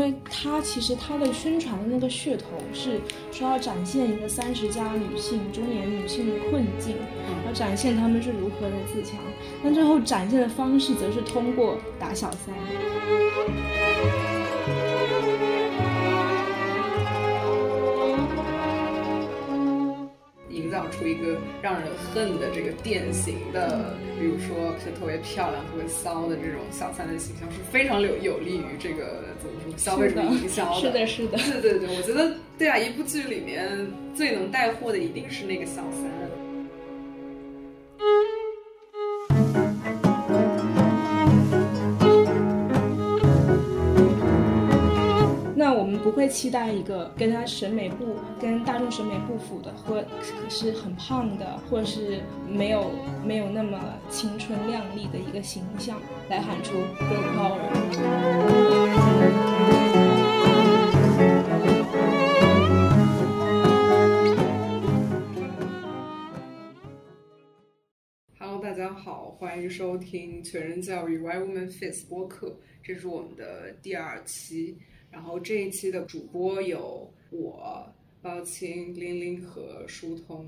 为它其实它的宣传的那个噱头是说要展现一个三十加女性中年女性的困境，要展现她们是如何的自强，但最后展现的方式则是通过打小三。出一个让人恨的这个典型的，比如说就特别漂亮、特别骚的这种小三的形象，是非常有有利于这个怎么说消费主义营销的是的，是的，对对对，我觉得对啊，一部剧里面最能带货的一定是那个小三。会期待一个跟他审美不跟大众审美不符的，或是很胖的，或者是没有没有那么青春靓丽的一个形象来喊出 girl power。Hello，大家好，欢迎收听全人教育 Why Women Face 播客，这是我们的第二期。然后这一期的主播有我、包青、玲玲和舒通，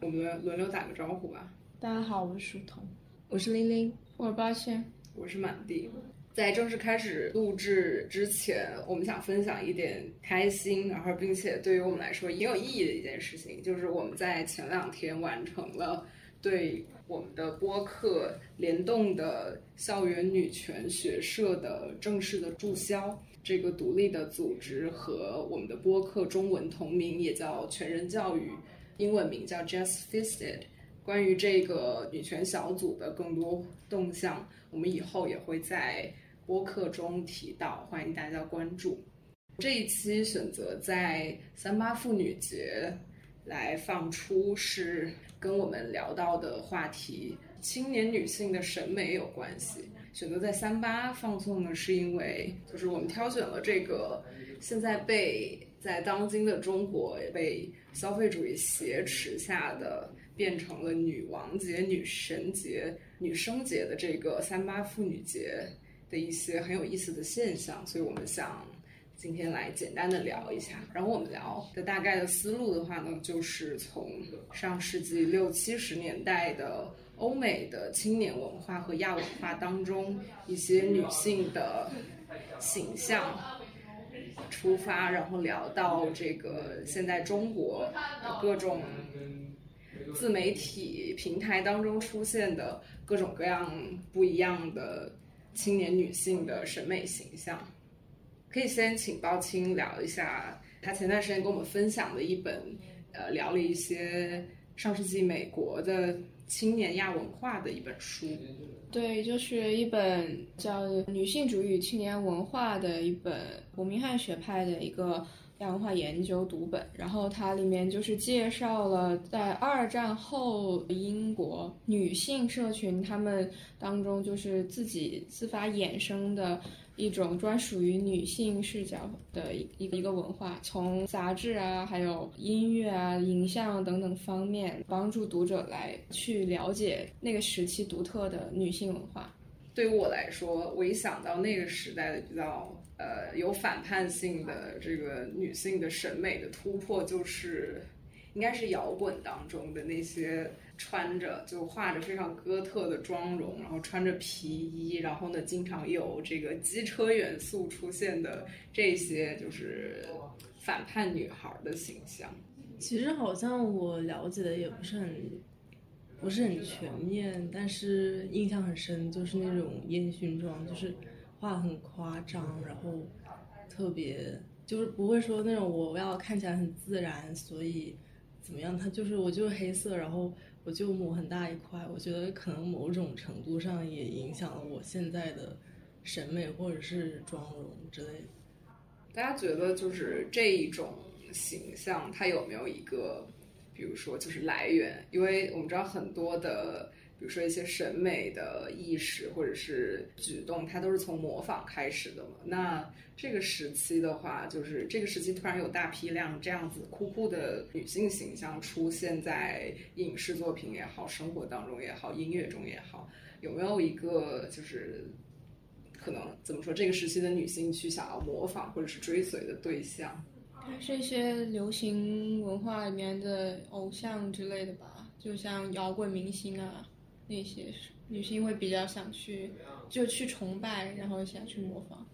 我们轮轮流打个招呼吧。大家好，我是舒彤，我是玲玲，我是包青，我是满地。在正式开始录制之前，我们想分享一点开心，然后并且对于我们来说也有意义的一件事情，就是我们在前两天完成了对我们的播客联动的校园女权学社的正式的注销。这个独立的组织和我们的播客中文同名，也叫全人教育，英文名叫 Just Fisted。关于这个女权小组的更多动向，我们以后也会在播客中提到，欢迎大家关注。这一期选择在三八妇女节来放出，是跟我们聊到的话题——青年女性的审美有关系。选择在三八放送呢，是因为就是我们挑选了这个现在被在当今的中国被消费主义挟持下的变成了女王节、女神节、女生节的这个三八妇女节的一些很有意思的现象，所以我们想今天来简单的聊一下。然后我们聊的大概的思路的话呢，就是从上世纪六七十年代的。欧美的青年文化和亚文化当中一些女性的形象出发，然后聊到这个现在中国各种自媒体平台当中出现的各种各样不一样的青年女性的审美形象。可以先请包青聊一下他前段时间跟我们分享的一本，呃，聊了一些上世纪美国的。青年亚文化的一本书，对，就是一本叫《女性主义与青年文化》的一本伯明翰学派的一个亚文化研究读本。然后它里面就是介绍了在二战后英国女性社群他们当中就是自己自发衍生的。一种专属于女性视角的一一个文化，从杂志啊，还有音乐啊、影像等等方面，帮助读者来去了解那个时期独特的女性文化。对于我来说，我一想到那个时代的比较呃有反叛性的这个女性的审美的突破，就是应该是摇滚当中的那些。穿着就画着非常哥特的妆容，然后穿着皮衣，然后呢，经常有这个机车元素出现的这些，就是反叛女孩的形象。其实好像我了解的也不是很，不是很全面，但是印象很深，就是那种烟熏妆，就是画很夸张，然后特别就是不会说那种我要看起来很自然，所以怎么样，它就是我就是黑色，然后。我就抹很大一块，我觉得可能某种程度上也影响了我现在的审美或者是妆容之类。大家觉得就是这一种形象，它有没有一个，比如说就是来源？因为我们知道很多的。比如说一些审美的意识或者是举动，它都是从模仿开始的嘛。那这个时期的话，就是这个时期突然有大批量这样子酷酷的女性形象出现在影视作品也好、生活当中也好、音乐中也好，有没有一个就是可能怎么说这个时期的女性去想要模仿或者是追随的对象。还是一些流行文化里面的偶像之类的吧，就像摇滚明星啊那些，女性会比较想去就去崇拜，然后想去模仿。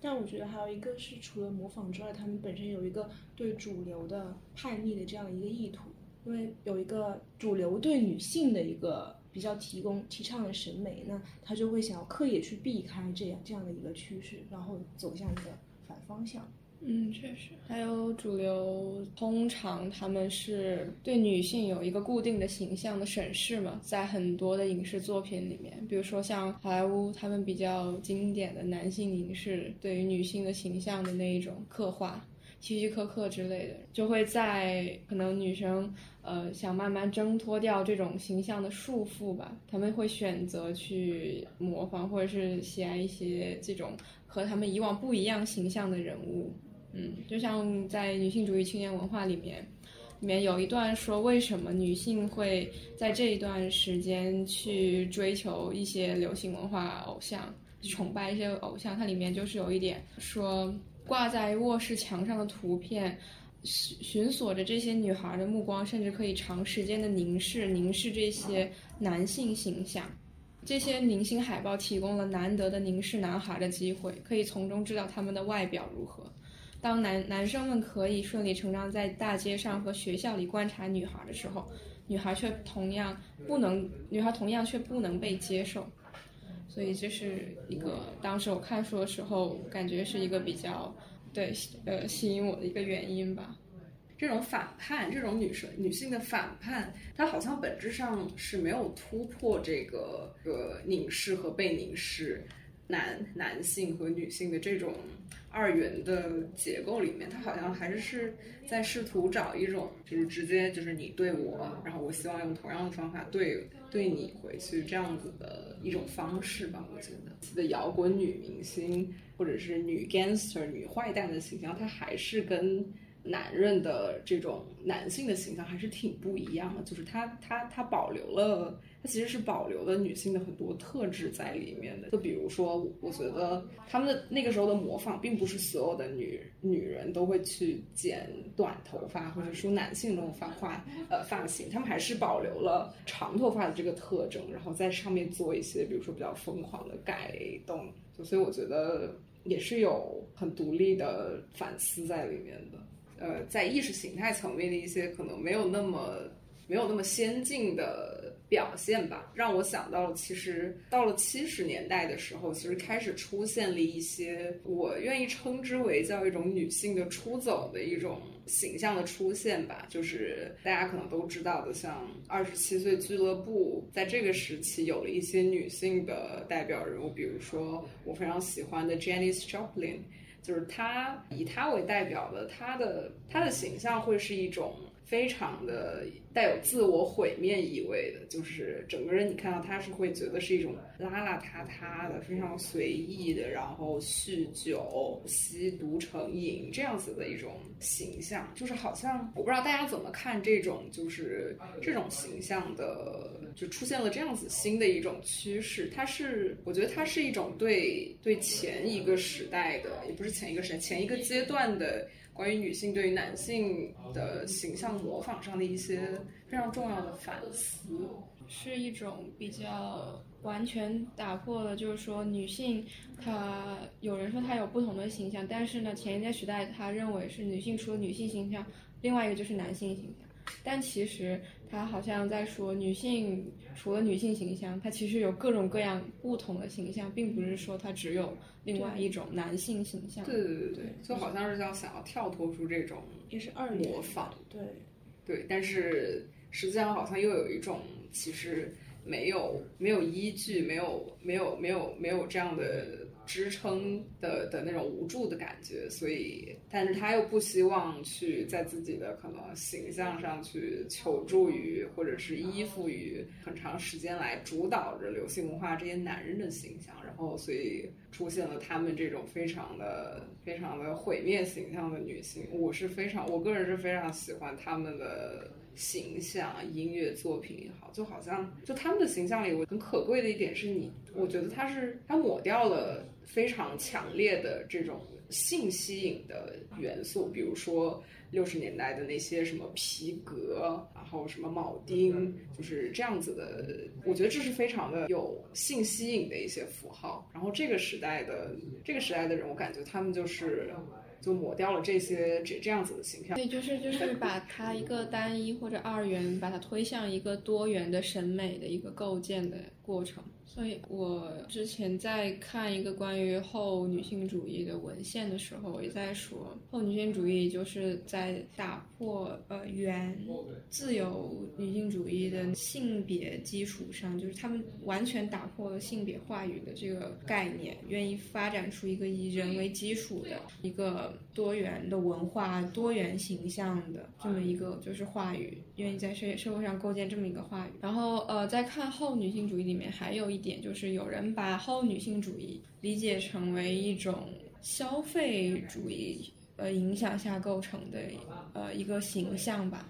但我觉得还有一个是，除了模仿之外，他们本身有一个对主流的叛逆的这样一个意图，因为有一个主流对女性的一个比较提供提倡的审美，那他就会想要刻意去避开这样这样的一个趋势，然后走向一个反方向。嗯，确实，还有主流通常他们是对女性有一个固定的形象的审视嘛，在很多的影视作品里面，比如说像好莱坞他们比较经典的男性影视对于女性的形象的那一种刻画，希区柯克之类的，就会在可能女生呃想慢慢挣脱掉这种形象的束缚吧，他们会选择去模仿或者是喜爱一些这种和他们以往不一样形象的人物。嗯，就像在女性主义青年文化里面，里面有一段说为什么女性会在这一段时间去追求一些流行文化偶像，崇拜一些偶像。它里面就是有一点说，挂在卧室墙上的图片，寻寻索着这些女孩的目光，甚至可以长时间的凝视凝视这些男性形象。这些明星海报提供了难得的凝视男孩的机会，可以从中知道他们的外表如何。当男男生们可以顺理成章在大街上和学校里观察女孩的时候，女孩却同样不能，女孩同样却不能被接受。所以这是一个当时我看书的时候，感觉是一个比较对呃吸引我的一个原因吧。这种反叛，这种女生女性的反叛，它好像本质上是没有突破这个呃凝视和被凝视，男男性和女性的这种。二元的结构里面，它好像还是是在试图找一种，就是直接就是你对我，然后我希望用同样的方法对对你回去这样子的一种方式吧。我觉得的摇滚女明星或者是女 gangster 女坏蛋的形象，它还是跟男人的这种男性的形象还是挺不一样的，就是他他他保留了。他其实是保留了女性的很多特质在里面的，就比如说，我觉得他们的那个时候的模仿，并不是所有的女女人都会去剪短头发，或者说男性那种发发呃发型，他们还是保留了长头发的这个特征，然后在上面做一些，比如说比较疯狂的改动，就所以我觉得也是有很独立的反思在里面的，呃，在意识形态层面的一些可能没有那么没有那么先进的。表现吧，让我想到了，其实到了七十年代的时候，其实开始出现了一些我愿意称之为叫一种女性的出走的一种形象的出现吧，就是大家可能都知道的，像二十七岁俱乐部，在这个时期有了一些女性的代表人物，比如说我非常喜欢的 Janis Joplin，就是他以他为代表的，他的他的形象会是一种。非常的带有自我毁灭意味的，就是整个人你看到他是会觉得是一种邋邋遢遢的、非常随意的，然后酗酒、吸毒成瘾这样子的一种形象，就是好像我不知道大家怎么看这种就是这种形象的，就出现了这样子新的一种趋势。它是我觉得它是一种对对前一个时代的，也不是前一个时代，前一个阶段的。关于女性对于男性的形象模仿上的一些非常重要的反思，是一种比较完全打破了，就是说女性她有人说她有不同的形象，但是呢，前一个时代他认为是女性除了女性形象，另外一个就是男性形象。但其实他好像在说，女性除了女性形象，她其实有各种各样不同的形象，并不是说她只有另外一种男性形象。对对对对，就好像是要想要跳脱出这种也是二模仿。对对，但是实际上好像又有一种其实没有没有依据，没有没有没有没有这样的。支撑的的那种无助的感觉，所以，但是他又不希望去在自己的可能形象上去求助于或者是依附于很长时间来主导着流行文化这些男人的形象，然后，所以出现了他们这种非常的非常的毁灭形象的女性。我是非常，我个人是非常喜欢他们的。形象、音乐作品也好，就好像就他们的形象里，我很可贵的一点是你，我觉得他是他抹掉了非常强烈的这种性吸引的元素，比如说。六十年代的那些什么皮革，然后什么铆钉，就是这样子的。我觉得这是非常的有性吸引的一些符号。然后这个时代的这个时代的人，我感觉他们就是就抹掉了这些这这样子的形象。对，就是就是把它一个单一或者二元，把它推向一个多元的审美的一个构建的过程。所以我之前在看一个关于后女性主义的文献的时候，也在说，后女性主义就是在打破呃原自由女性主义的性别基础上，就是他们完全打破了性别话语的这个概念，愿意发展出一个以人为基础的一个多元的文化、多元形象的这么一个就是话语，愿意在社社会上构建这么一个话语。然后呃，在看后女性主义里面还有一。点就是有人把后女性主义理解成为一种消费主义呃影响下构成的呃一个形象吧，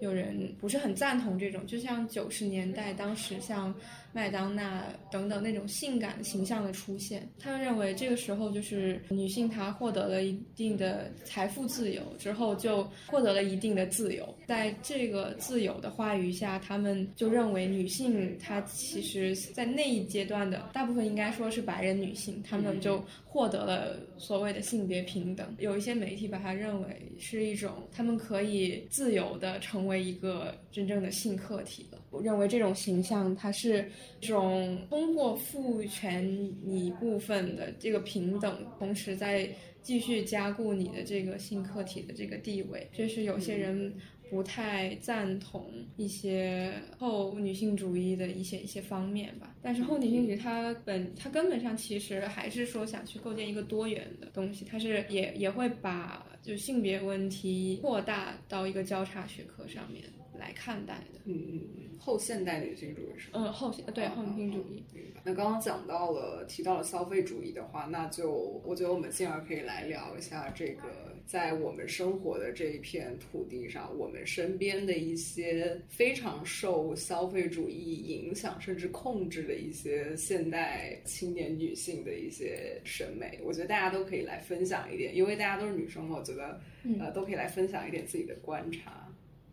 有人不是很赞同这种，就像九十年代当时像。麦当娜等等那种性感形象的出现，他们认为这个时候就是女性她获得了一定的财富自由之后，就获得了一定的自由。在这个自由的话语下，他们就认为女性她其实在那一阶段的大部分应该说是白人女性，她们就获得了所谓的性别平等。有一些媒体把它认为是一种，她们可以自由的成为一个真正的性客体了。我认为这种形象它是。这种通过赋权你部分的这个平等，同时在继续加固你的这个性客体的这个地位，这是有些人不太赞同一些后女性主义的一些一些方面吧。但是后女性主义它本它根本上其实还是说想去构建一个多元的东西，它是也也会把就性别问题扩大到一个交叉学科上面。来看待的，嗯嗯嗯，后现代女性主义是嗯后现对后女性主义。那刚刚讲到了提到了消费主义的话，那就我觉得我们进而可以来聊一下这个在我们生活的这一片土地上，我们身边的一些非常受消费主义影响甚至控制的一些现代青年女性的一些审美。我觉得大家都可以来分享一点，因为大家都是女生嘛，我觉得呃都可以来分享一点自己的观察。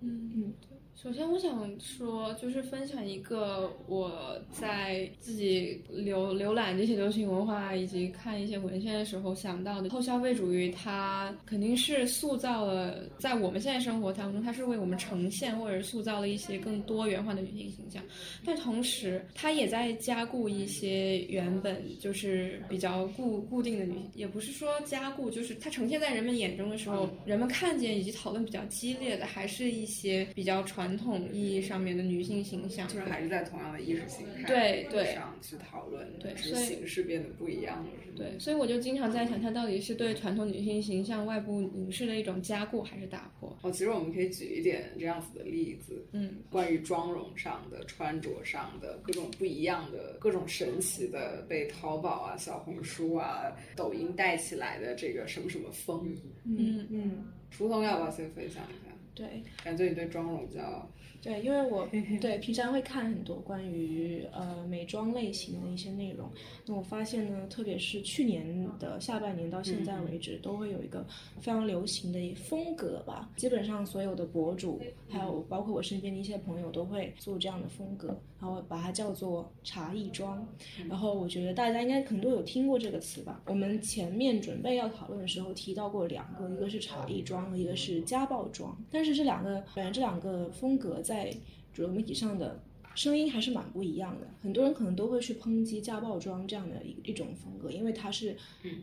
嗯嗯。首先，我想说，就是分享一个我在自己浏浏览这些流行文化以及看一些文献的时候想到的后消费主义，它肯定是塑造了在我们现在生活当中，它是为我们呈现或者塑造了一些更多元化的女性形象，但同时，它也在加固一些原本就是比较固固定的女性，也不是说加固，就是它呈现在人们眼中的时候，人们看见以及讨论比较激烈的，还是一些比较传。传统意义上面的女性形象，就是还是在同样的意识形态对对上去讨论，对，只是形式变得不一样了。对，所以我就经常在想，它到底是对传统女性形象外部凝视的一种加固，还是打破？哦，其实我们可以举一点这样子的例子，嗯，关于妆容上的、穿着上的各种不一样的、各种神奇的，被淘宝啊、小红书啊、抖音带起来的这个什么什么风，嗯嗯，初彤要不要先分享一下？对，感觉你对妆容比较。对，因为我 对平常会看很多关于呃美妆类型的一些内容，那我发现呢，特别是去年的下半年到现在为止，都会有一个非常流行的风格吧。基本上所有的博主，还有包括我身边的一些朋友，都会做这样的风格，然后把它叫做茶艺妆。然后我觉得大家应该可能都有听过这个词吧。我们前面准备要讨论的时候提到过两个，一个是茶艺妆，一个是家暴妆。但是这两个，反正这两个风格在在主流媒体上的声音还是蛮不一样的，很多人可能都会去抨击家暴装这样的一一种风格，因为它是，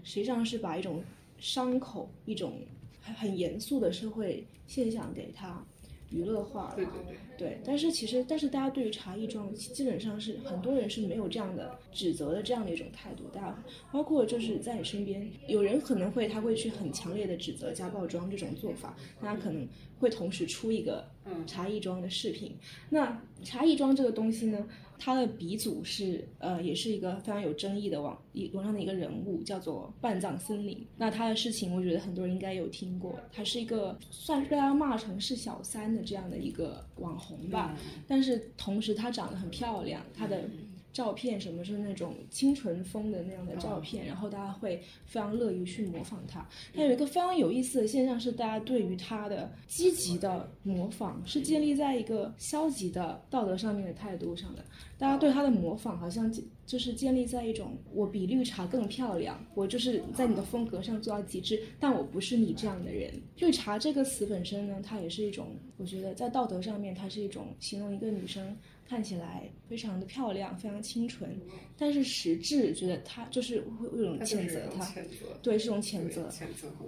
实际上是把一种伤口、一种很很严肃的社会现象给它。娱乐化，对对对，对。但是其实，但是大家对于茶艺妆基本上是很多人是没有这样的指责的这样的一种态度。大家包括就是在你身边，有人可能会他会去很强烈的指责家暴装这种做法，大家可能会同时出一个茶艺妆的视频。那茶艺妆这个东西呢，他的鼻祖是呃，也是一个非常有争议的网一网上的一个人物，叫做半藏森林。那他的事情，我觉得很多人应该有听过。他是一个算是被大家骂成是小三的这样的一个网红吧，但是同时他长得很漂亮，他的。照片什么是那种清纯风的那样的照片，然后大家会非常乐于去模仿他。但有一个非常有意思的现象是，大家对于他的积极的模仿是建立在一个消极的道德上面的态度上的。大家对他的模仿好像就是建立在一种我比绿茶更漂亮，我就是在你的风格上做到极致，但我不是你这样的人。绿茶这个词本身呢，它也是一种，我觉得在道德上面，它是一种形容一个女生。看起来非常的漂亮，非常清纯，但是实质觉得他就是会有一种谴责他，对，是种谴责，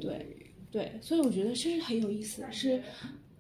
对对，所以我觉得其实很有意思，是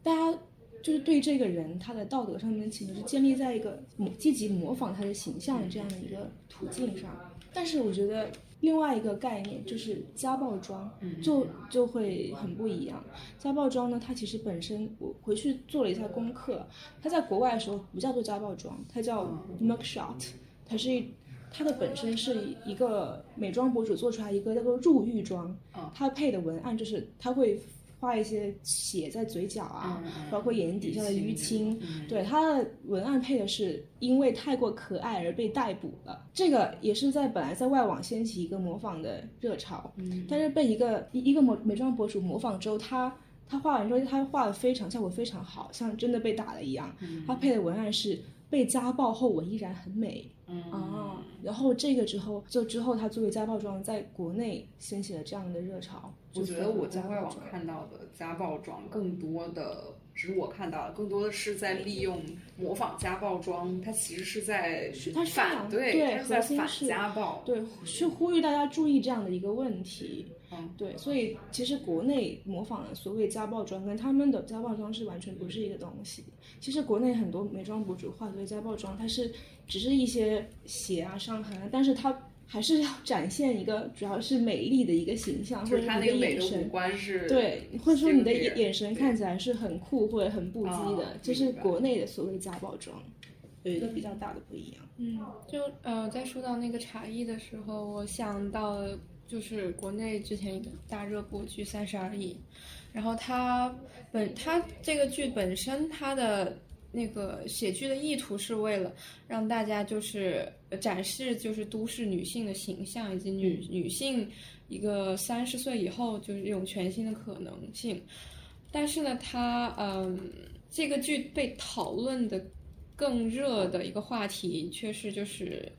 大家就是对这个人他的道德上面的谴责是建立在一个积极模仿他的形象的这样的一个途径上，但是我觉得。另外一个概念就是家暴装，就就会很不一样。家暴装呢，它其实本身我回去做了一下功课，它在国外的时候不叫做家暴装，它叫 mugshot，它是一它的本身是一个美妆博主做出来一个叫做入狱妆，它配的文案就是它会。画一些血在嘴角啊，包括眼睛底下的淤青。对，他的文案配的是因为太过可爱而被逮捕了。这个也是在本来在外网掀起一个模仿的热潮，但是被一个一一个美美妆博主模仿之后，他他画完之后，他画的非常效果非常好，像真的被打了一样。他配的文案是被家暴后我依然很美。嗯啊，然后这个之后，就之后他作为家暴妆在国内掀起了这样的热潮。我觉得我在外网看到的家暴妆，更多的只是我看到的，更多的是在利用模仿家暴妆，它其实是在它反对，在反家暴，对，去呼吁大家注意这样的一个问题。嗯，对，所以其实国内模仿的所谓家暴妆，跟他们的家暴妆是完全不是一个东西。其实国内很多美妆博主画的家暴妆，它是。只是一些血啊、伤痕，但是它还是要展现一个主要是美丽的一个形象，或者你的眼神，对，或者说你的眼眼神看起来是很酷或者很不羁的，这是国内的所谓家暴妆，有一个比较大的不一样。嗯，就呃，在说到那个茶艺的时候，我想到就是国内之前一个大热播剧《三十而已》，然后它本它这个剧本身它的。那个写剧的意图是为了让大家就是展示就是都市女性的形象以及女女性一个三十岁以后就是一种全新的可能性，但是呢，它嗯这个剧被讨论的更热的一个话题却是就是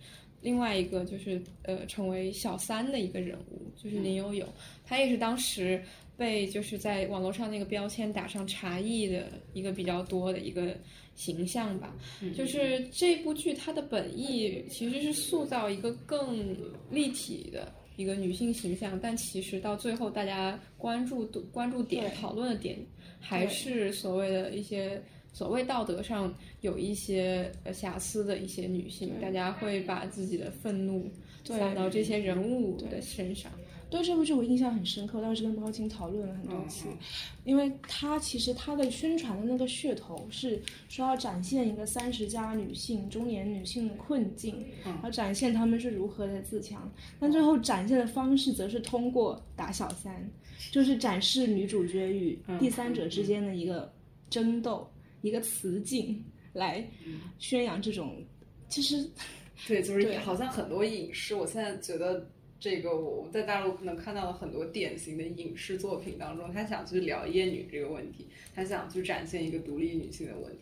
另外一个就是呃成为小三的一个人物就是林有有，她也是当时被就是在网络上那个标签打上茶艺的一个比较多的一个。形象吧，就是这部剧它的本意其实是塑造一个更立体的一个女性形象，但其实到最后大家关注关注点、讨论的点还是所谓的一些所谓道德上有一些瑕疵的一些女性，大家会把自己的愤怒撒到这些人物的身上。对这部剧我印象很深刻，当时跟包青讨论了很多次，因为他其实他的宣传的那个噱头是说要展现一个三十加女性、中年女性的困境，要展现她们是如何的自强，但最后展现的方式则是通过打小三，就是展示女主角与第三者之间的一个争斗、一个雌竞，来宣扬这种，其实 对，就是好像很多影视，我现在觉得。这个我在大陆可能看到了很多典型的影视作品当中，他想去聊厌女这个问题，他想去展现一个独立女性的问题，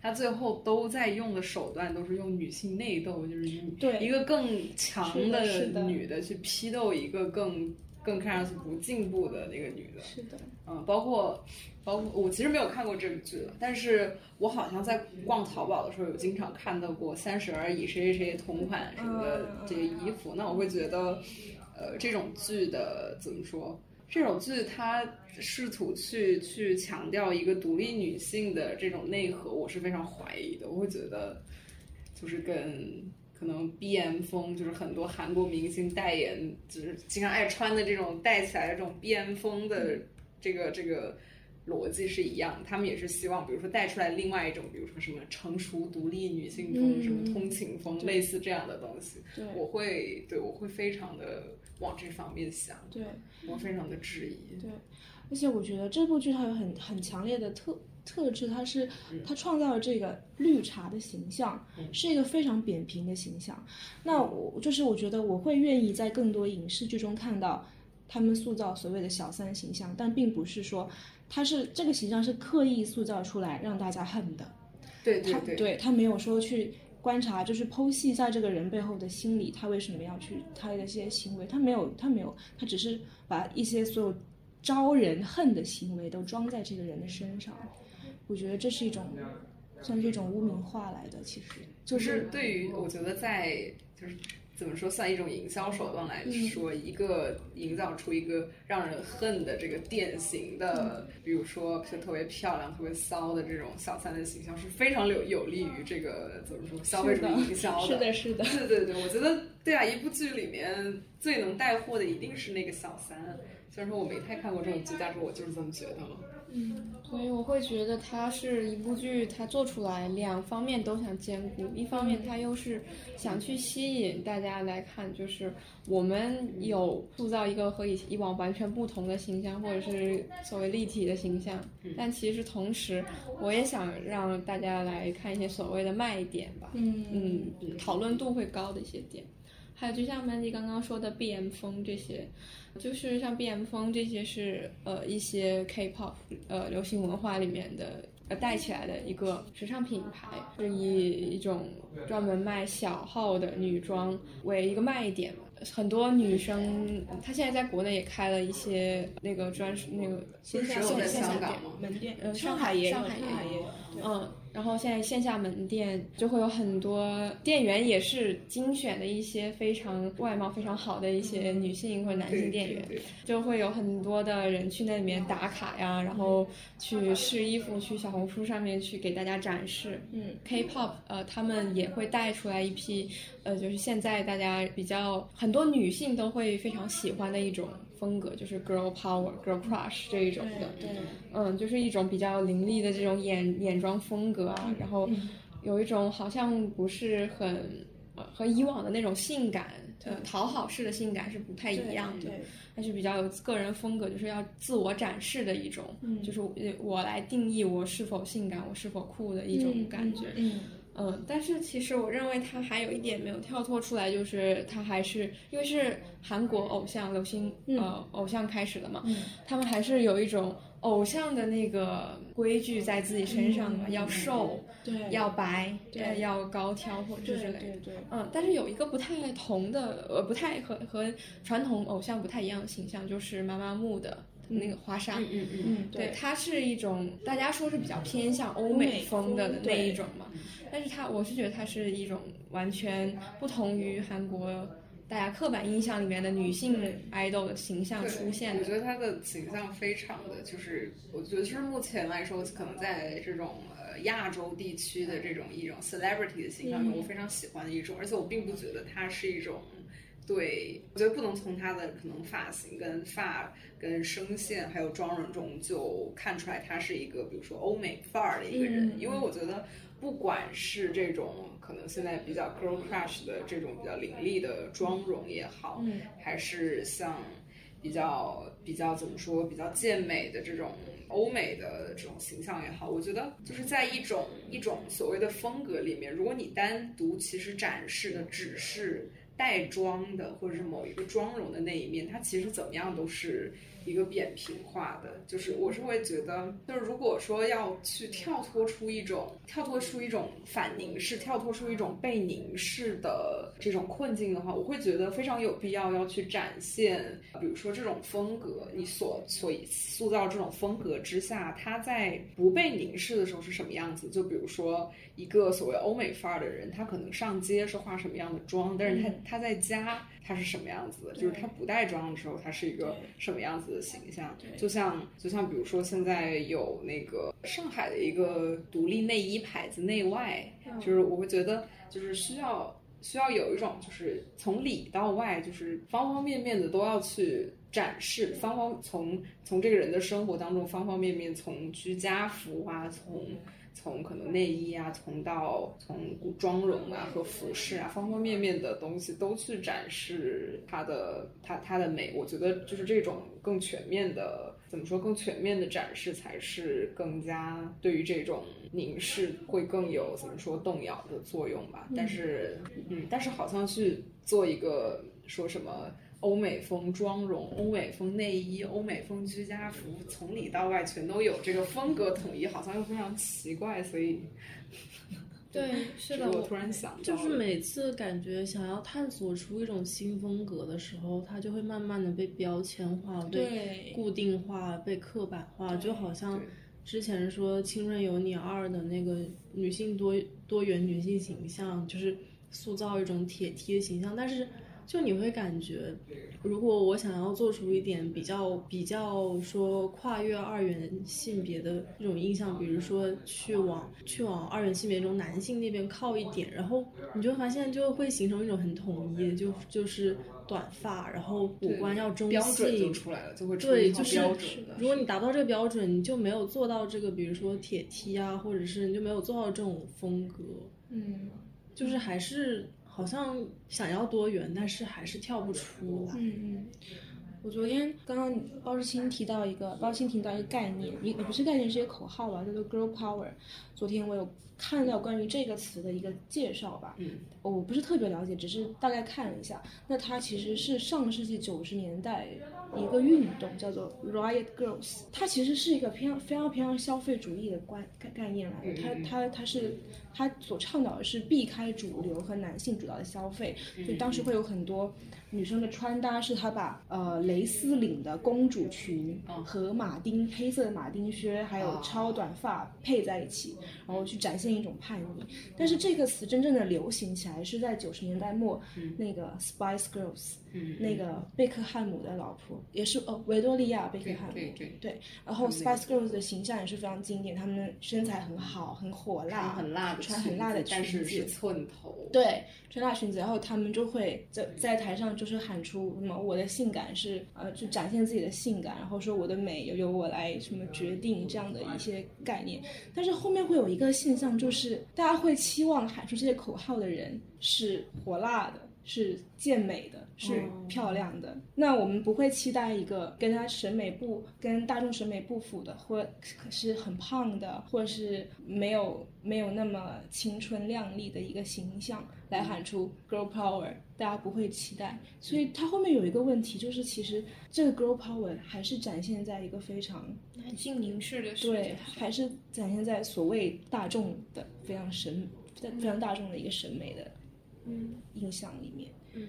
他最后都在用的手段都是用女性内斗，就是一个更强的女的去批斗一个更更看上去不进步的那个女的。是的，嗯，包括包括我其实没有看过这个剧了，但是我好像在逛淘宝的时候有经常看到过《三十而已》谁谁谁同款什么的这个衣服，那我会觉得。呃，这种剧的怎么说？这种剧它试图去去强调一个独立女性的这种内核，我是非常怀疑的。我会觉得，就是跟可能 B M 风，就是很多韩国明星代言，就是经常爱穿的这种带起来的这种 B M 风的这个这个逻辑是一样，他们也是希望，比如说带出来另外一种，比如说什么成熟独立女性风、嗯什么通勤风，类似这样的东西，对。我会对我会非常的往这方面想，对我非常的质疑。对，而且我觉得这部剧它有很很强烈的特特质，它是它创造了这个绿茶的形象，是一个非常扁平的形象。那我就是我觉得我会愿意在更多影视剧中看到他们塑造所谓的小三形象，但并不是说他是这个形象是刻意塑造出来让大家恨的。对对对，对他没有说去观察，就是剖析一下这个人背后的心理，他为什么要去他的一些行为，他没有，他没有，他只是把一些所有招人恨的行为都装在这个人的身上。我觉得这是一种，算是一种污名化来的，其实就是对于我觉得在就是怎么说，算一种营销手段来说，一个营造出一个让人恨的这个典型的，比如说就特别漂亮、特别骚的这种小三的形象，是非常有有利于这个怎么说消费主义营销的 是的，是的，对对对，我觉得对啊，一部剧里面最能带货的一定是那个小三。虽然说我没太看过这种剧，但是我就是这么觉得了。嗯，所以我会觉得它是一部剧，它做出来两方面都想兼顾，一方面它又是想去吸引大家来看，就是我们有塑造一个和以以往完全不同的形象，或者是所谓立体的形象，但其实同时我也想让大家来看一些所谓的卖点吧，嗯嗯，讨论度会高的一些点。还有就像 Mandy 刚刚说的 BM 风这些，就是像 BM 风这些是呃一些 K-pop 呃流行文化里面的呃带起来的一个时尚品牌，是以一种专门卖小号的女装为一个卖点。很多女生，她现在在国内也开了一些那个专属那个线下只有在线下香港吗？门店，呃上海也有，上海也有嗯，然后现在线下门店就会有很多店员也是精选的一些非常外貌非常好的一些女性或者男性店员，就会有很多的人去那里面打卡呀，然后去试衣服，去小红书上面去给大家展示。嗯 K-pop，呃，他们也会带出来一批，呃，就是现在大家比较很多女性都会非常喜欢的一种风格，就是 girl power、girl crush 这一种的。嗯，就是一种比较凌厉的这种眼眼妆风格啊，然后有一种好像不是很呃和以往的那种性感呃讨好式的性感是不太一样的，对，它是比较有个人风格，就是要自我展示的一种，就是我我来定义我是否性感，我是否酷的一种感觉。嗯嗯，但是其实我认为他还有一点没有跳脱出来，就是他还是因为是韩国偶像流行、呃偶像开始的嘛，嗯。他们还是有一种偶像的那个规矩在自己身上的嘛，要瘦，对，要白，对。呃要高挑或者对之类的。对对，嗯，但是有一个不太同的，呃，不太和和传统偶像不太一样的形象，就是妈妈木的那个花纱。嗯嗯嗯，嗯对，它是一种大家说是比较偏向欧美风的那一种嘛，但是它我是觉得它是一种完全不同于韩国大家刻板印象里面的女性 idol 的形象出现的。我觉得她的形象非常的，就是我觉得就是目前来说，可能在这种呃亚洲地区的这种一种 celebrity 的形象中，我非常喜欢的一种，而且我并不觉得它是一种。对，我觉得不能从他的可能发型、跟发、跟声线还有妆容中就看出来他是一个，比如说欧美范儿的一个人，因为我觉得不管是这种可能现在比较 girl crush 的这种比较凌厉的妆容也好，嗯。还是像比较比较怎么说比较健美的这种欧美的这种形象也好，我觉得就是在一种一种所谓的风格里面，如果你单独其实展示的只是带妆的或者是某一个妆容的那一面，它其实怎么样都是一个扁平化的。就是我是会觉得，就是如果说要去跳脱出一种跳脱出一种反凝视，跳脱出一种被凝视的这种困境的话，我会觉得非常有必要要去展现，比如说这种风格，你所所以塑造这种风格之下，它在不被凝视的时候是什么样子？就比如说一个所谓欧美范儿的人，他可能上街是化什么样的妆，但是他他在家他是什么样子的？就是他不带妆的时候，他是一个什么样子的形象？就像就像比如说现在有那个上海的一个独立内衣牌子内外，就是我会觉得就是需要。需要有一种就是从里到外，就是方方面面的都要去展示，方方从从这个人的生活当中方方面面，从居家服啊，从。从可能内衣啊，从到从妆容啊和服饰啊，方方面面的东西都去展示它的它它的美。我觉得就是这种更全面的，怎么说更全面的展示才是更加对于这种凝视会更有怎么说动摇的作用吧。但是嗯，但是好像去做一个说什么。欧美风妆容、欧美风内衣、欧美风居家服，从里到外全都有这个风格统一，好像又非常奇怪，所以，对，是的，我突然想，就是每次感觉想要探索出一种新风格的时候，它就会慢慢的被标签化、被固定化、被刻板化，就好像之前说《青春有你二》的那个女性多多元女性形象，就是塑造一种铁梯的形象，但是。就你会感觉，如果我想要做出一点比较比较说跨越二元性别的这种印象，比如说去往去往二元性别中男性那边靠一点，然后你就发现就会形成一种很统一，就就是短发，然后五官要中性，就出来了，就会对，就是标准。如果你达不到这个标准，你就没有做到这个，比如说铁梯啊，或者是你就没有做到这种风格，嗯，就是还是。好像想要多元，但是还是跳不出来。嗯嗯，我昨天刚刚包志清提到一个，包志清提到一个概念，也也不是概念，是一个口号吧，叫做 “girl power”。昨天我有看到关于这个词的一个介绍吧，嗯，我不是特别了解，只是大概看了一下。那它其实是上世纪九十年代一个运动，叫做 Riot Girls。它其实是一个偏常非常偏向消费主义的观概概念来的，它它它是。它所倡导的是避开主流和男性主导的消费，就当时会有很多女生的穿搭是她把呃蕾丝领的公主裙和马丁黑色的马丁靴还有超短发配在一起，然后去展现一种叛逆。但是这个词真正的流行起来是在九十年代末，那个 Spice Girls。那个贝克汉姆的老婆也是哦，维多利亚贝克汉姆。对对对，然后 Spice Girls 的形象也是非常经典，她们身材很好，很火辣，很辣穿很辣的裙子，是寸头，对，穿辣裙子，然后他们就会在在台上就是喊出什么我的性感是呃，就展现自己的性感，然后说我的美由由我来什么决定这样的一些概念，但是后面会有一个现象，就是大家会期望喊出这些口号的人是火辣的。是健美的，是漂亮的。那我们不会期待一个跟他审美不跟大众审美不符的，或是很胖的，或是没有没有那么青春靓丽的一个形象来喊出 girl power，大家不会期待。所以它后面有一个问题，就是其实这个 girl power 还是展现在一个非常男性凝视的对，还是展现在所谓大众的非常审非常大众的一个审美的。嗯，印象里面，嗯，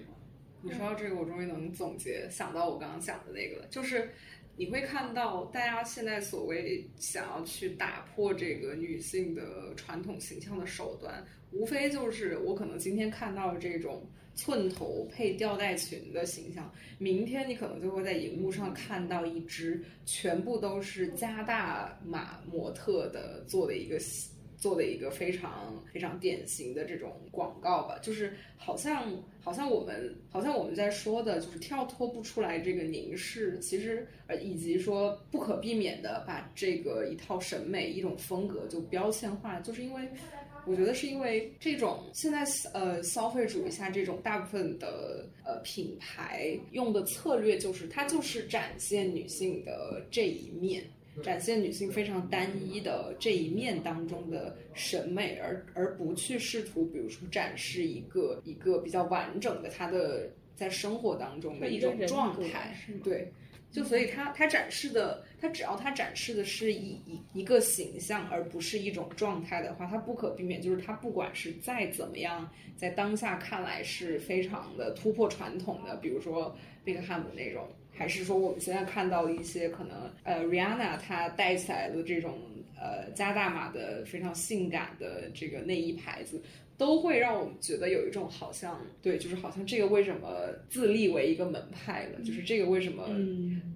你说到这个，我终于能总结想到我刚刚讲的那个了，就是你会看到大家现在所谓想要去打破这个女性的传统形象的手段，无非就是我可能今天看到这种寸头配吊带裙的形象，明天你可能就会在荧幕上看到一只全部都是加大码模特的做的一个。做的一个非常非常典型的这种广告吧，就是好像好像我们好像我们在说的，就是跳脱不出来这个凝视，其实呃以及说不可避免的把这个一套审美一种风格就标签化，就是因为我觉得是因为这种现在呃消费主义下这种大部分的呃品牌用的策略就是它就是展现女性的这一面。展现女性非常单一的这一面当中的审美，而而不去试图，比如说展示一个一个比较完整的她的在生活当中的一种状态。对，就所以她她展示的，她只要她展示的是一一一个形象，而不是一种状态的话，她不可避免就是她不管是再怎么样，在当下看来是非常的突破传统的，比如说贝克汉姆那种。还是说我们现在看到的一些可能，呃，Rihanna 她带起来的这种呃加大码的非常性感的这个内衣牌子，都会让我们觉得有一种好像对，就是好像这个为什么自立为一个门派了？就是这个为什么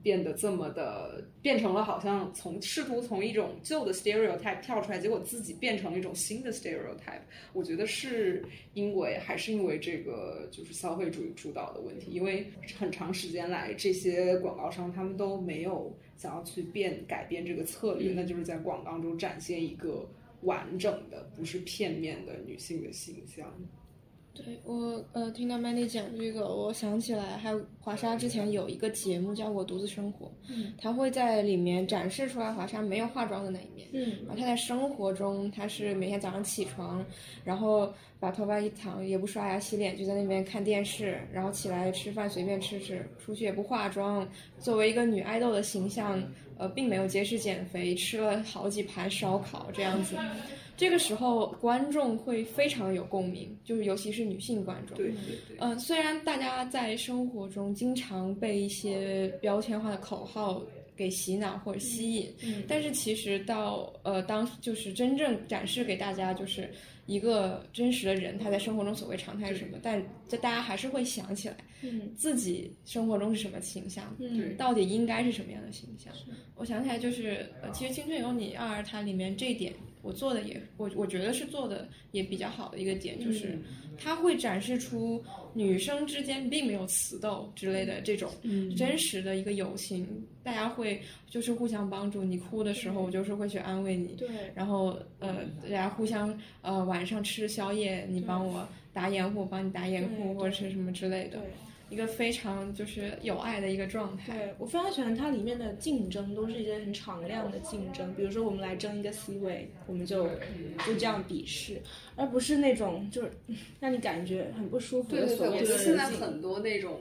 变得这么的变成了好像从试图从一种旧的 stereotype 跳出来，结果自己变成了一种新的 stereotype。我觉得是因为还是因为这个就是消费主义主导的问题，因为很长时间来这些广告商他们都没有想要去变改变这个策略，那就是在广告中展现一个。完整的，不是片面的女性的形象。对我，呃，听到 Mandy 讲这个，我想起来，还有华莎之前有一个节目叫《我独自生活》，嗯，他会在里面展示出来华莎没有化妆的那一面，嗯，然后她在生活中，她是每天早上起床，然后把头发一躺，也不刷牙洗脸，就在那边看电视，然后起来吃饭随便吃吃，出去也不化妆，作为一个女爱豆的形象。呃，并没有节食减肥，吃了好几盘烧烤这样子，这个时候观众会非常有共鸣，就是尤其是女性观众。对对对。嗯，虽然大家在生活中经常被一些标签化的口号给洗脑或者吸引，但是其实到呃当就是真正展示给大家就是一个真实的人他在生活中所谓常态是什么，但这大家还是会想起来。嗯，自己生活中是什么形象？嗯，到底应该是什么样的形象？我想起来，就是呃，其实《青春有你二》它里面这一点，我做的也，我我觉得是做的也比较好的一个点，就是它会展示出女生之间并没有词斗之类的这种真实的一个友情，大家会就是互相帮助，你哭的时候，我就是会去安慰你，对，然后呃，大家互相呃晚上吃宵夜，你帮我打掩护，帮你打掩护或者是什么之类的。一个非常就是有爱的一个状态。对我非常喜欢它里面的竞争，都是一些很敞亮的竞争。比如说，我们来争一个 C 位，我们就就这样比试，而不是那种就是让你感觉很不舒服的所谓的。现在很多那种。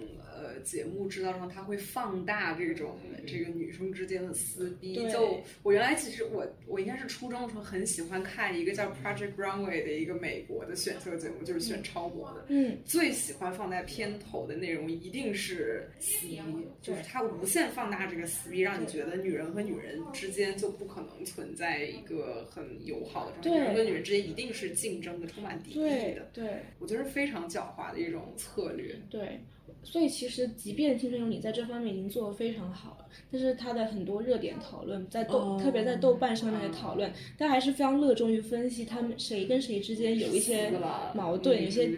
节目知道上，他会放大这种这个女生之间的撕逼。就我原来其实我我应该是初中的时候很喜欢看一个叫 Project Runway 的一个美国的选秀节目，就是选超模的。嗯，最喜欢放在片头的内容一定是撕逼，就是他无限放大这个撕逼，让你觉得女人和女人之间就不可能存在一个很友好的状态，女人和女人之间一定是竞争的、充满敌意的。对，我觉得是非常狡猾的一种策略。对。所以其实，即便《青春有你》在这方面已经做得非常好了，但是它的很多热点讨论，在豆，特别在豆瓣上面的讨论，但还是非常热衷于分析他们谁跟谁之间有一些矛盾，有些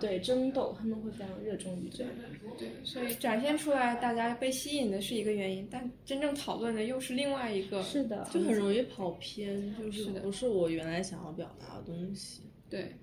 对争斗，他们会非常热衷于这样。对，所以展现出来大家被吸引的是一个原因，但真正讨论的又是另外一个。是的，就很容易跑偏，就是不是我原来想要表达的东西。对。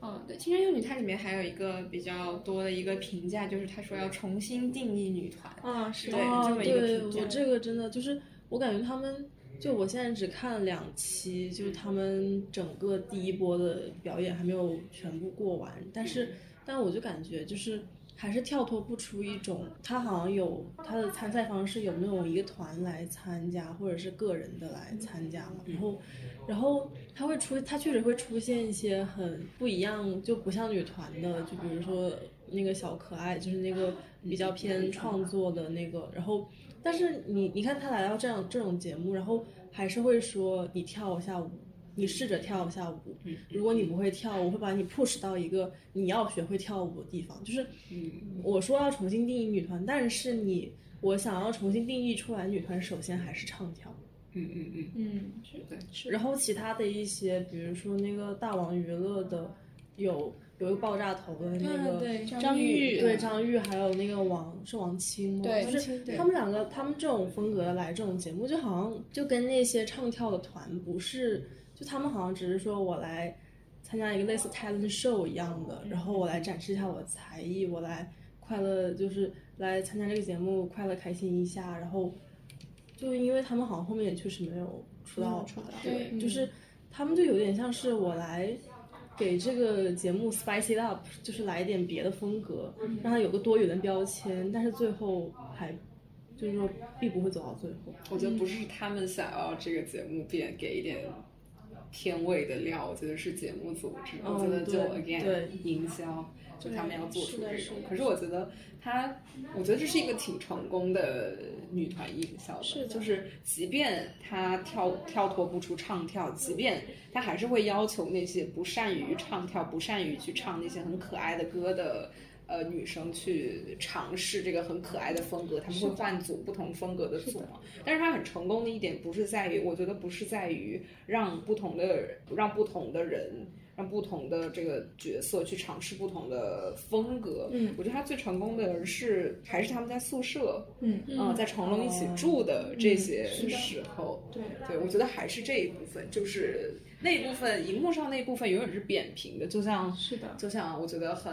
哦，对，《青春幼女》它里面还有一个比较多的一个评价，就是他说要重新定义女团啊，是对这么一个评价。我这个真的就是，我感觉他们就我现在只看了两期，就是他们整个第一波的表演还没有全部过完，但是，但我就感觉就是。还是跳脱不出一种，他好像有他的参赛方式，有那种一个团来参加，或者是个人的来参加嘛。然后，然后他会出，他确实会出现一些很不一样，就不像女团的，就比如说那个小可爱，就是那个比较偏创作的那个。然后，但是你你看他来到这样这种节目，然后还是会说你跳一下舞。你试着跳一下舞，如果你不会跳，我会把你 push 到一个你要学会跳舞的地方。就是，我说要重新定义女团，但是你，我想要重新定义出来女团，首先还是唱跳。嗯嗯嗯嗯，是对。然后其他的一些，比如说那个大王娱乐的，有有一个爆炸头的那个张玉，对张玉，还有那个王是王青吗？对，就是他们两个，他们这种风格来这种节目，就好像就跟那些唱跳的团不是。就他们好像只是说我来参加一个类似 talent show 一样的，然后我来展示一下我的才艺，我来快乐，就是来参加这个节目，快乐开心一下。然后就因为他们好像后面也确实没有出道，对，就是他们就有点像是我来给这个节目 spice it up，就是来一点别的风格，让它有个多元的标签，但是最后还就是说并不会走到最后。我觉得不是他们想要这个节目变给一点。天味的料，我觉得是节目组织，我觉得就 again 营销，就他们要做出这种。可是我觉得他，我觉得这是一个挺成功的女团营销的就是即便她跳跳脱不出唱跳，即便她还是会要求那些不善于唱跳、不善于去唱那些很可爱的歌的。呃，女生去尝试这个很可爱的风格，他们会换组不同风格的组嘛。但是她很成功的一点，不是在于，我觉得不是在于让不同的让不同的人。让不同的这个角色去尝试不同的风格，嗯我觉得她最成功的是还是他们在宿舍，嗯嗯、在成龙一起住的这些时候，对对，我觉得还是这一部分，就是那一部分，荧幕上那一部分永远是扁平的，就像是的就像我觉得很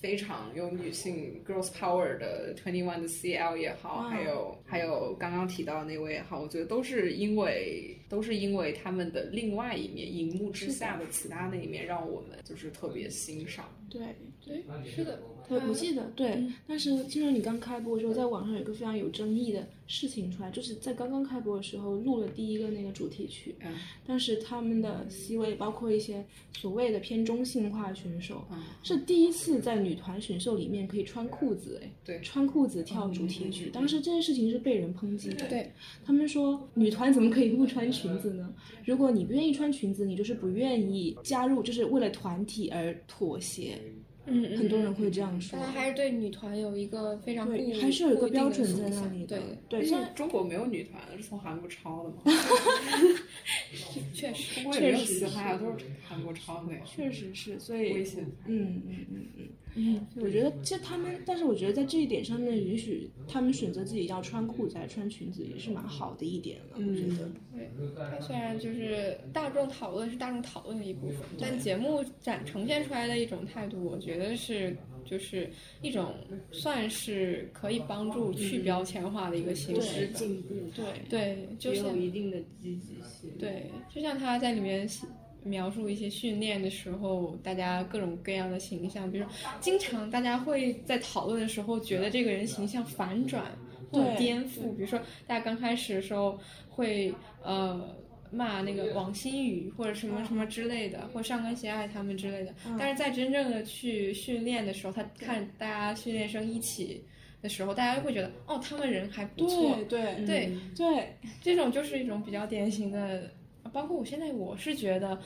非常有女性 girls power 的 Twenty One 的 CL 也好，还有还有刚刚提到的那位也好，我觉得都是因为都是因为他们的另外一面，荧幕之下的其他那一面，让我们就是特别欣赏。对。对，是的，我我记得对，但是听说你刚开播的时候，在网上有一个非常有争议的事情出来，就是在刚刚开播的时候录了第一个那个主题曲，嗯但是他们的 C 位包括一些所谓的偏中性化选手，嗯是第一次在女团选秀里面可以穿裤子，哎，对穿裤子跳主题曲，当时这件事情是被人抨击的，对，他们说女团怎么可以不穿裙子呢？如果你不愿意穿裙子，你就是不愿意加入，就是为了团体而妥协。嗯嗯，很多人会这样说大家还是对女团有一个非常还是有一个标准在那里的对，对，因为像中国没有女团，是从韩国抄的嘛？确实中国也没有确实嘻哈呀，都是韩国抄的呀。确实是，所以危险。嗯嗯嗯嗯嗯，我觉得其实他们，但是我觉得在这一点上面，允许他们选择自己要穿裤子还是穿裙子，也是蛮好的一点了。我觉得，对，它虽然就是大众讨论是大众讨论的一部分，但节目展呈现出来的一种态度，我觉得是就是一种算是可以帮助去标签化的一个形式吧。进步，对对，就有一定的积极性。对，就像他在里面写描述一些训练的时候，大家各种各样的形象，比如说经常大家会在讨论的时候觉得这个人形象反转或者颠覆，比如说大家刚开始的时候会呃。骂那个王新宇或者什么什么之类的，或上官喜爱他们之类的，但是在真正的去训练的时候，他看大家训练生一起的时候，大家会觉得哦，他们人还不错，对对对，对，这种就是一种比较典型的，包括我现在我是觉得，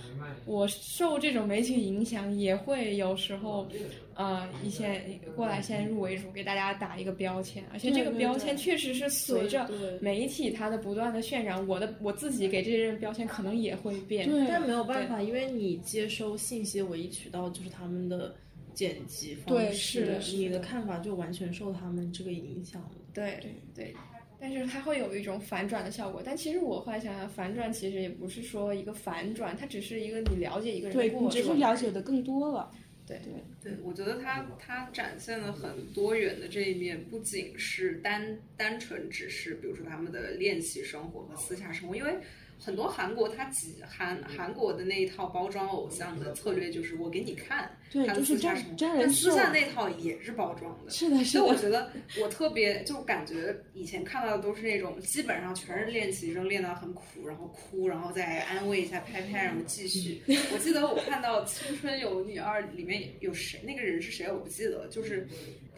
我受这种媒体影响，也会有时候，呃，一些过来先入为主，给大家打一个标签，而且这个标签确实是随着媒体它的不断的渲染，我的我自己给这些人标签可能也会变。对。但没有办法，因为你接收信息的唯一渠道就是他们的剪辑方式，对是的是的你的。看法就完全受他们这个影响了。对对，但是它会有一种反转的效果。但其实我后来想想，反转其实也不是说一个反转，它只是一个你了解一个人的对，你过程。只是了解的更多了。对对，我觉得他他展现了很多元的这一面，不仅是单单纯只是比如说他们的练习生活和私下生活，因为很多韩国他几韩韩国的那一套包装偶像的策略就是我给你看对他的就是真私下生活，真人但私下那套也是包装的。是的，是的，所以我觉得我特别就感觉以前看到的都是那种基本上全是练习生练到很苦，然后哭，然后再安慰一下拍拍，然后继续。我记得我看到《青春有你二》里面有谁，那个人是谁我不记得了，就是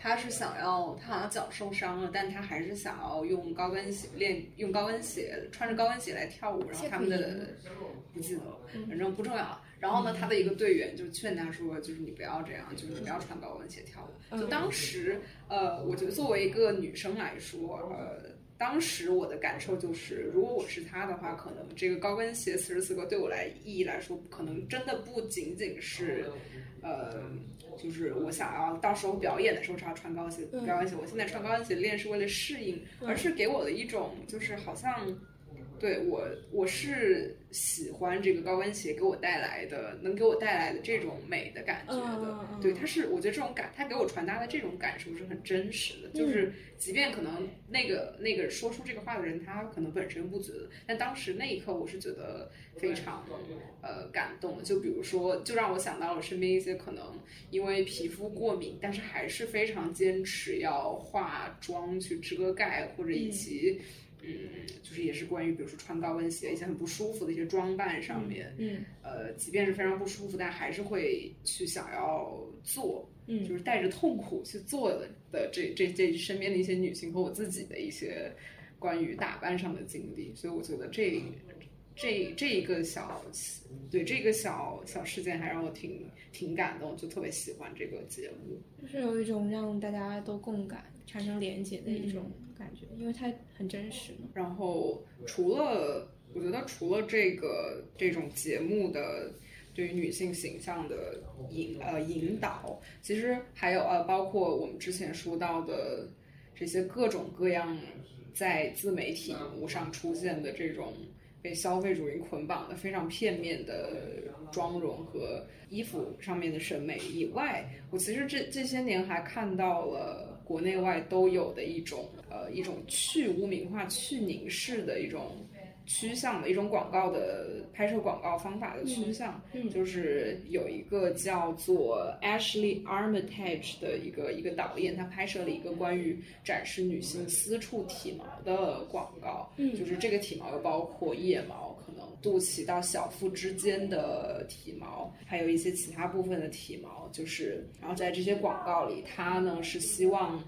他是想要他好像脚受伤了，但他还是想要用高跟鞋练，用高跟鞋穿着高跟鞋来跳舞，然后他们的不记得了，反正不重要。然后呢，他的一个队员就劝他说，就是你不要这样，就是你不要穿高跟鞋跳舞。就当时，呃，我觉得作为一个女生来说，呃，当时我的感受就是，如果我是他的话，可能这个高跟鞋此时此刻对我来意义来说，可能真的不仅仅是，呃，就是我想要到时候表演的时候是要穿高跟鞋，高跟鞋。我现在穿高跟鞋练是为了适应，而是给我的一种就是好像。对我，我是喜欢这个高跟鞋给我带来的，能给我带来的这种美的感觉的。对，它是我觉得这种感，它给我传达的这种感受是很真实的。就是即便可能那个那个说出这个话的人，他可能本身不觉得，但当时那一刻，我是觉得非常呃感动的。就比如说，就让我想到了身边一些可能因为皮肤过敏，但是还是非常坚持要化妆去遮盖，或者以及。嗯，就是也是关于，比如说穿高跟鞋一些很不舒服的一些装扮上面，嗯呃，即便是非常不舒服，但还是会去想要做。嗯就是带着痛苦去做的的这这这身边的一些女性和我自己的一些关于打扮上的经历，所以我觉得这这这一个小对这个小小事件还让我挺挺感动，就特别喜欢这个节目。就是有一种让大家都共感、产生连接的一种感觉，因为它很真实嘛。然后除了我觉得除了这个这种节目的对于女性形象的引呃引导，其实还有呃包括我们之前说到的这些各种各样在自媒体物上出现的这种被消费主义捆绑的非常片面的妆容和衣服上面的审美以外，我其实这这些年还看到了国内外都有的一种呃一种去污名化、去凝视的一种趋向的一种广告的拍摄广告方法的趋向，嗯。嗯就是有一个叫做 Ashley Armitage 的一个一个导演，他拍摄了一个关于展示女性私处体毛的广告，嗯。就是这个体毛又包括腋毛，可能肚脐到小腹之间的体毛，还有一些其他部分的体毛，就是然后在这些广告里，他呢是希望。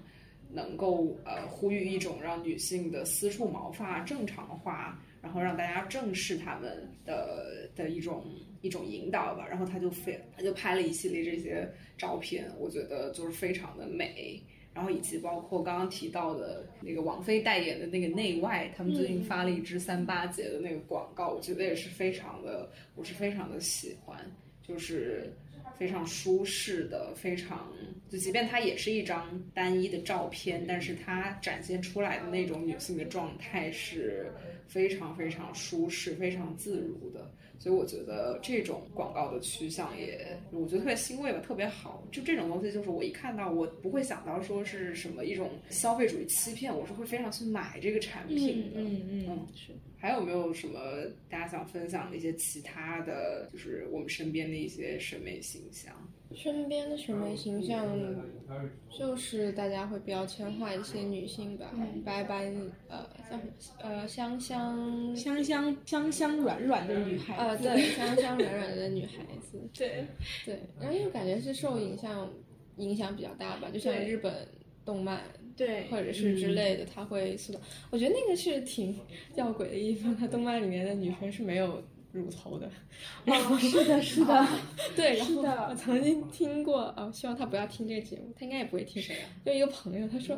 能够呃呼吁一种让女性的私处毛发正常化，然后让大家正视他们的的一种一种引导吧。然后他就非他就拍了一系列这些照片，我觉得就是非常的美。然后以及包括刚刚提到的那个王菲代言的那个内外，他们最近发了一支三八节的那个广告，我觉得也是非常的，我是非常的喜欢，就是非常舒适的，非常就即便它也是一张单一的照片，但是它展现出来的那种女性的状态是非常非常舒适、非常自如的。所以我觉得这种广告的趋向也，我觉得特别欣慰吧，特别好。就这种东西，就是我一看到，我不会想到说是什么一种消费主义欺骗，我是会非常去买这个产品的。嗯嗯嗯是。还有没有什么大家想分享的一些其他的，就是我们身边的一些审美形象？身边的审美形象就是大家会标签化一些女性吧，白白呃叫什么呃香香香香香香软软的女孩呃子，对香香软软的女孩子，对对，然后又感觉是受影响影响比较大吧，就像日本动漫对或者是之类的，他会塑造。我觉得那个是挺吊诡的一方，他动漫里面的女生是没有乳头的。哦，是的，是的，对，然后是 的我曾经听过，哦，希望他不要听这个节目，他应该也不会听。谁啊？就一个朋友，他说，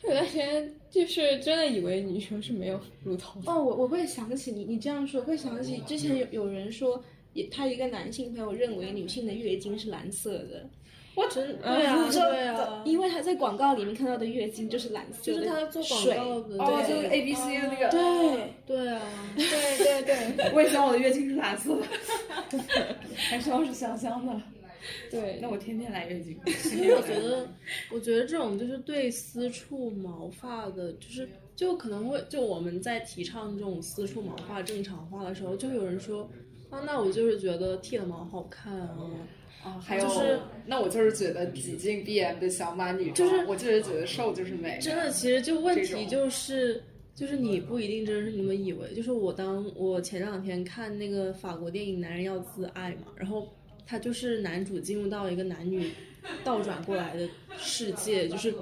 他有段时间就是真的以为女生是没有乳头的。哦，我我会想起你，你这样说，会想起之前有有人说，也他一个男性朋友认为女性的月经是蓝色的。我真对啊 对啊。因为他在广告里面看到的月经就是蓝色的，就是他做广告的，哦，对就是。A B C 的那个。对，对啊，对。对对我也希望我的月经是蓝色的，还希望是香香的。对，那我天天来月经。其实我觉得，我觉得这种就是对私处毛发的，就是就可能会就我们在提倡这种私处毛发正常化的时候，就有人说啊，那我就是觉得剃了毛好看啊。啊，还有就是那我就是觉得挤进 B M 的小马女装，就是我就是觉得瘦就是美。真的，其实就问题就是，就是你不一定真是你们以为。就是我当我前两天看那个法国电影《男人要自爱》嘛，然后他就是男主进入到一个男女倒转过来的世界，就是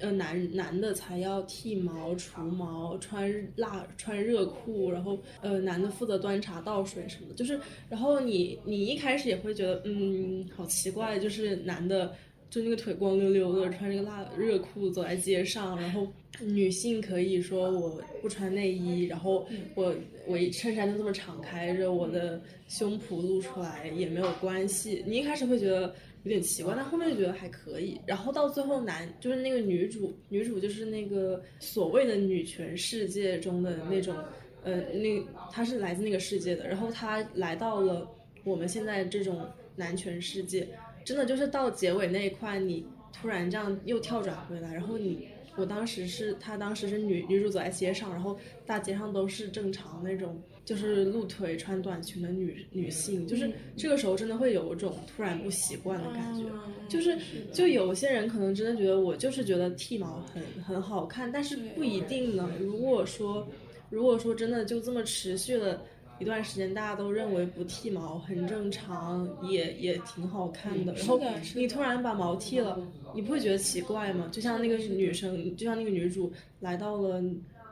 呃男男的才要剃毛、除毛、穿辣、穿热裤，然后呃男的负责端茶倒水什么的，就是然后你你一开始也会觉得嗯好奇怪，就是男的。就那个腿光溜溜的，穿着个辣热裤走在街上，然后女性可以说我不穿内衣，然后我我一衬衫就这么敞开着，我的胸脯露出来也没有关系。你一开始会觉得有点奇怪，但后面就觉得还可以。然后到最后男就是那个女主，女主就是那个所谓的女权世界中的那种，呃，那她是来自那个世界的，然后她来到了我们现在这种男权世界。真的就是到结尾那一块，你突然这样又跳转回来，然后你，我当时是她当时是女女主走在街上，然后大街上都是正常那种，就是露腿穿短裙的女女性，就是这个时候真的会有一种突然不习惯的感觉，就是就有些人可能真的觉得我就是觉得剃毛很很好看，但是不一定呢。如果说如果说真的就这么持续了。一段时间大家都认为不剃毛很正常，也也挺好看的。然后你突然把毛剃了，你不会觉得奇怪吗？就像那个女生，就像那个女主来到了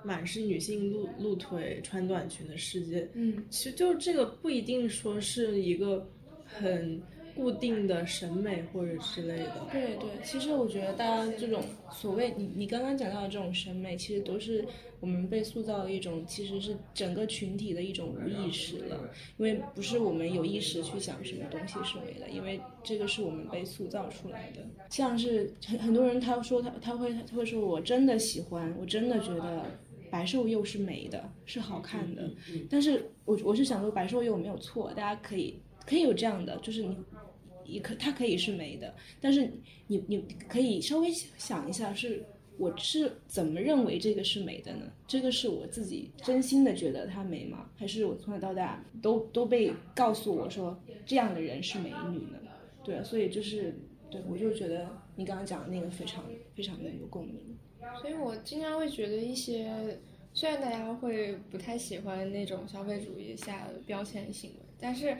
满是女性露露腿穿短裙的世界。嗯，其实就这个不一定说是一个很固定的审美或者之类的。对对，其实我觉得大家这种所谓你你刚刚讲到的这种审美，其实都是我们被塑造的一种，其实是整个群体的一种无意识了，因为不是我们有意识去想什么东西是美的，因为这个是我们被塑造出来的。像是很很多人他说他他会他会说我真的喜欢，我真的觉得。白瘦幼是美的，是好看的，但是我我是想说白瘦幼没有错，大家可以可以有这样的，就是你也可它可以是美的，但是你你可以稍微想一下，是我是怎么认为这个是美的呢？这个是我自己真心的觉得它美吗？还是我从小到大都都被告诉我说这样的人是美女呢？对，所以就是对我就觉得你刚刚讲的那个非常非常的有共鸣。所以我经常会觉得一些，虽然大家会不太喜欢那种消费主义下的标签行为，但是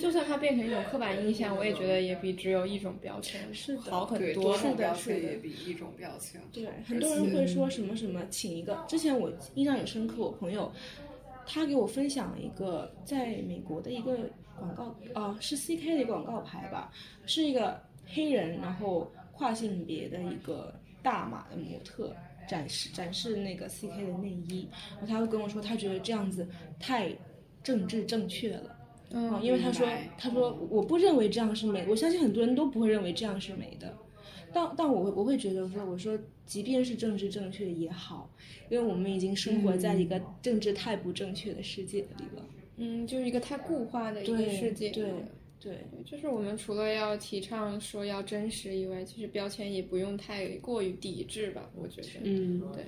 就算它变成一种刻板印象，我也觉得也比只有一种标签是的，好很多。的标签是的也比一种标签。对，很多人会说什么什么，请一个。之前我印象很深刻，我朋友他给我分享了一个在美国的一个广告，啊、是 CK 的一个广告牌吧，是一个黑人，然后跨性别的一个大码的模特。展示展示那个 CK 的内衣，然后他会跟我说，他觉得这样子太政治正确了。嗯，因为他说他说我不认为这样是美，我相信很多人都不会认为这样是美的，但但我会我会觉得说，我说即便是政治正确也好，因为我们已经生活在一个政治太不正确的世界里了。嗯，就是一个太固化的一个世界。对对就是我们除了要提倡说要真实以外，其实标签也不用太过于抵制吧，我觉得。嗯，对。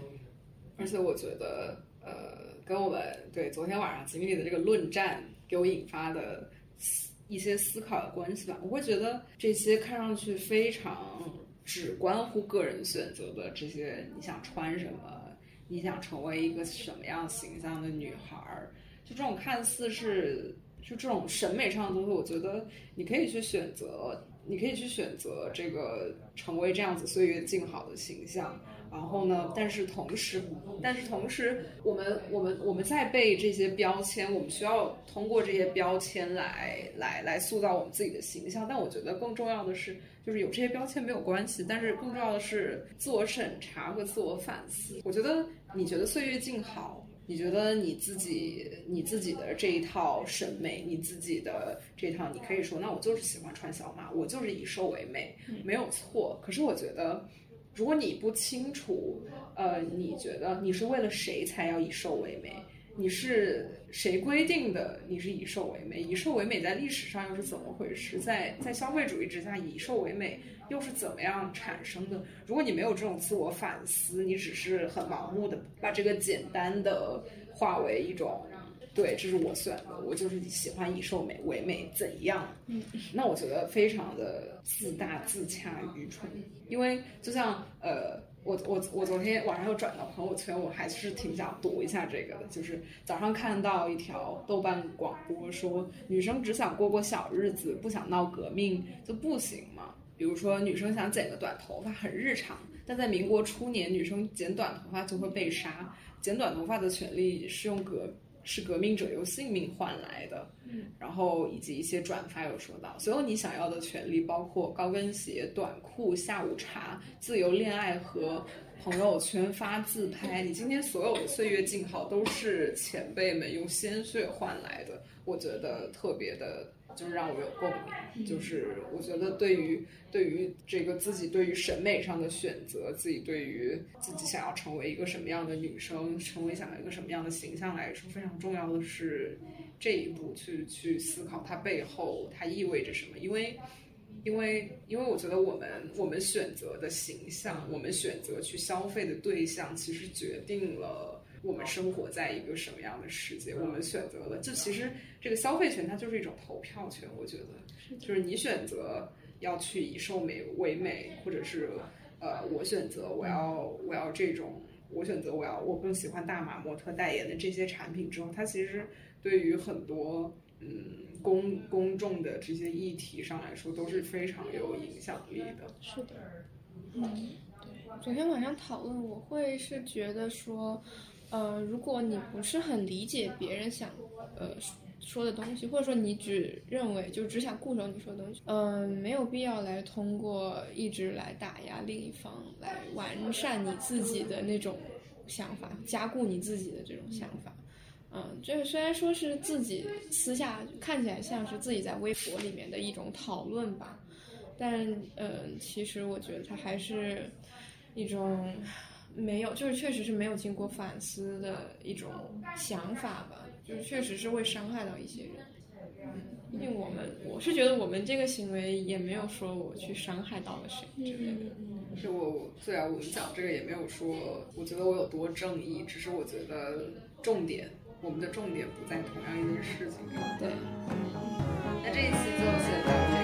而且我觉得，呃，跟我们对昨天晚上经历的这个论战给我引发的思一些思考的关系吧。我会觉得这些看上去非常只关乎个人选择的这些，你想穿什么，你想成为一个什么样形象的女孩儿，就这种看似是就这种审美上的东西，我觉得你可以去选择，你可以去选择这个成为这样子岁月静好的形象。然后呢？但是同时，但是同时，我们我们我们在被这些标签，我们需要通过这些标签来来来塑造我们自己的形象。但我觉得更重要的是，就是有这些标签没有关系，但是更重要的是自我审查和自我反思。我觉得你觉得岁月静好，你觉得你自己你自己的这一套审美，你自己的这套，你可以说，那我就是喜欢穿小码，我就是以瘦为美，没有错。可是我觉得。如果你不清楚，呃，你觉得你是为了谁才要以瘦为美？你是谁规定的？你是以瘦为美？以瘦为美在历史上又是怎么回事？在在消费主义之下，以瘦为美又是怎么样产生的？如果你没有这种自我反思，你只是很盲目的把这个简单的化为一种。对，这是我选的，我就是喜欢以瘦美为美，怎样？嗯，那我觉得非常的自大、自洽、愚蠢。因为就像呃，我我我昨天晚上又转到朋友圈，我还是挺想读一下这个的。就是早上看到一条豆瓣广播说，女生只想过过小日子，不想闹革命就不行吗？比如说女生想剪个短头发很日常，但在民国初年，女生剪短头发就会被杀，剪短头发的权利是用革。是革命者用性命换来的，嗯然后以及一些转发有说到，所有你想要的权利，包括高跟鞋、短裤、下午茶、自由恋爱和朋友圈发自拍，你今天所有的岁月静好都是前辈们用鲜血换来的，我觉得特别的。就是让我有共鸣，就是我觉得对于对于这个自己对于审美上的选择，自己对于自己想要成为一个什么样的女生，成为想要一个什么样的形象来说，非常重要的是这一步去去思考它背后它意味着什么，因为因为因为我觉得我们我们选择的形象，我们选择去消费的对象，其实决定了。我们生活在一个什么样的世界？我们选择了，就其实这个消费权它就是一种投票权。我觉得，就是你选择要去以瘦美为美，或者是呃，我选择我要我要这种，我选择我要我更喜欢大码模特代言的这些产品之后，它其实对于很多嗯公公众的这些议题上来说都是非常有影响力的。是的，嗯，对昨天晚上讨论，我会是觉得说，呃，如果你不是很理解别人想呃说的东西，或者说你只认为就只想固守你说的东西，嗯、没有必要来通过一直来打压另一方，来完善你自己的那种想法，加固你自己的这种想法。嗯，这个虽然说是自己私下看起来像是自己在微博里面的一种讨论吧，但嗯，其实我觉得它还是一种没有，就是确实是没有经过反思的一种想法吧，就是确实是会伤害到一些人。嗯，毕竟我们，我是觉得我们这个行为也没有说我去伤害到了谁之类的。是我对啊，我们讲这个也没有说，我觉得我有多正义，只是我觉得重点，我们的重点不在同样一件事情上。对，那这一期就先到这